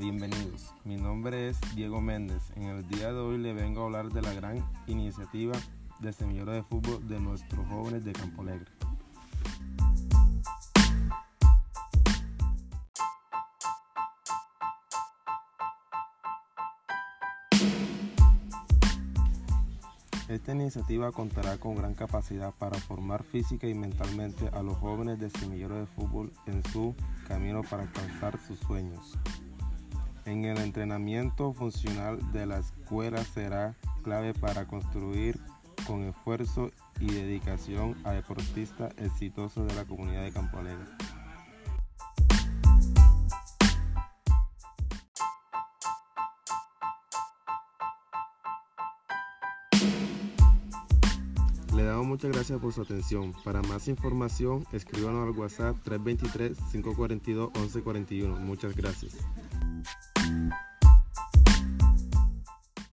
bienvenidos. Mi nombre es Diego Méndez. En el día de hoy le vengo a hablar de la gran iniciativa de semillero de fútbol de nuestros jóvenes de Campo Alegre. Esta iniciativa contará con gran capacidad para formar física y mentalmente a los jóvenes de semillero de fútbol en su camino para alcanzar sus sueños. En el entrenamiento funcional de la escuela será clave para construir con esfuerzo y dedicación a deportistas exitosos de la comunidad de Campo. Le damos muchas gracias por su atención. Para más información, escríbanos al WhatsApp 323-542-1141. Muchas gracias.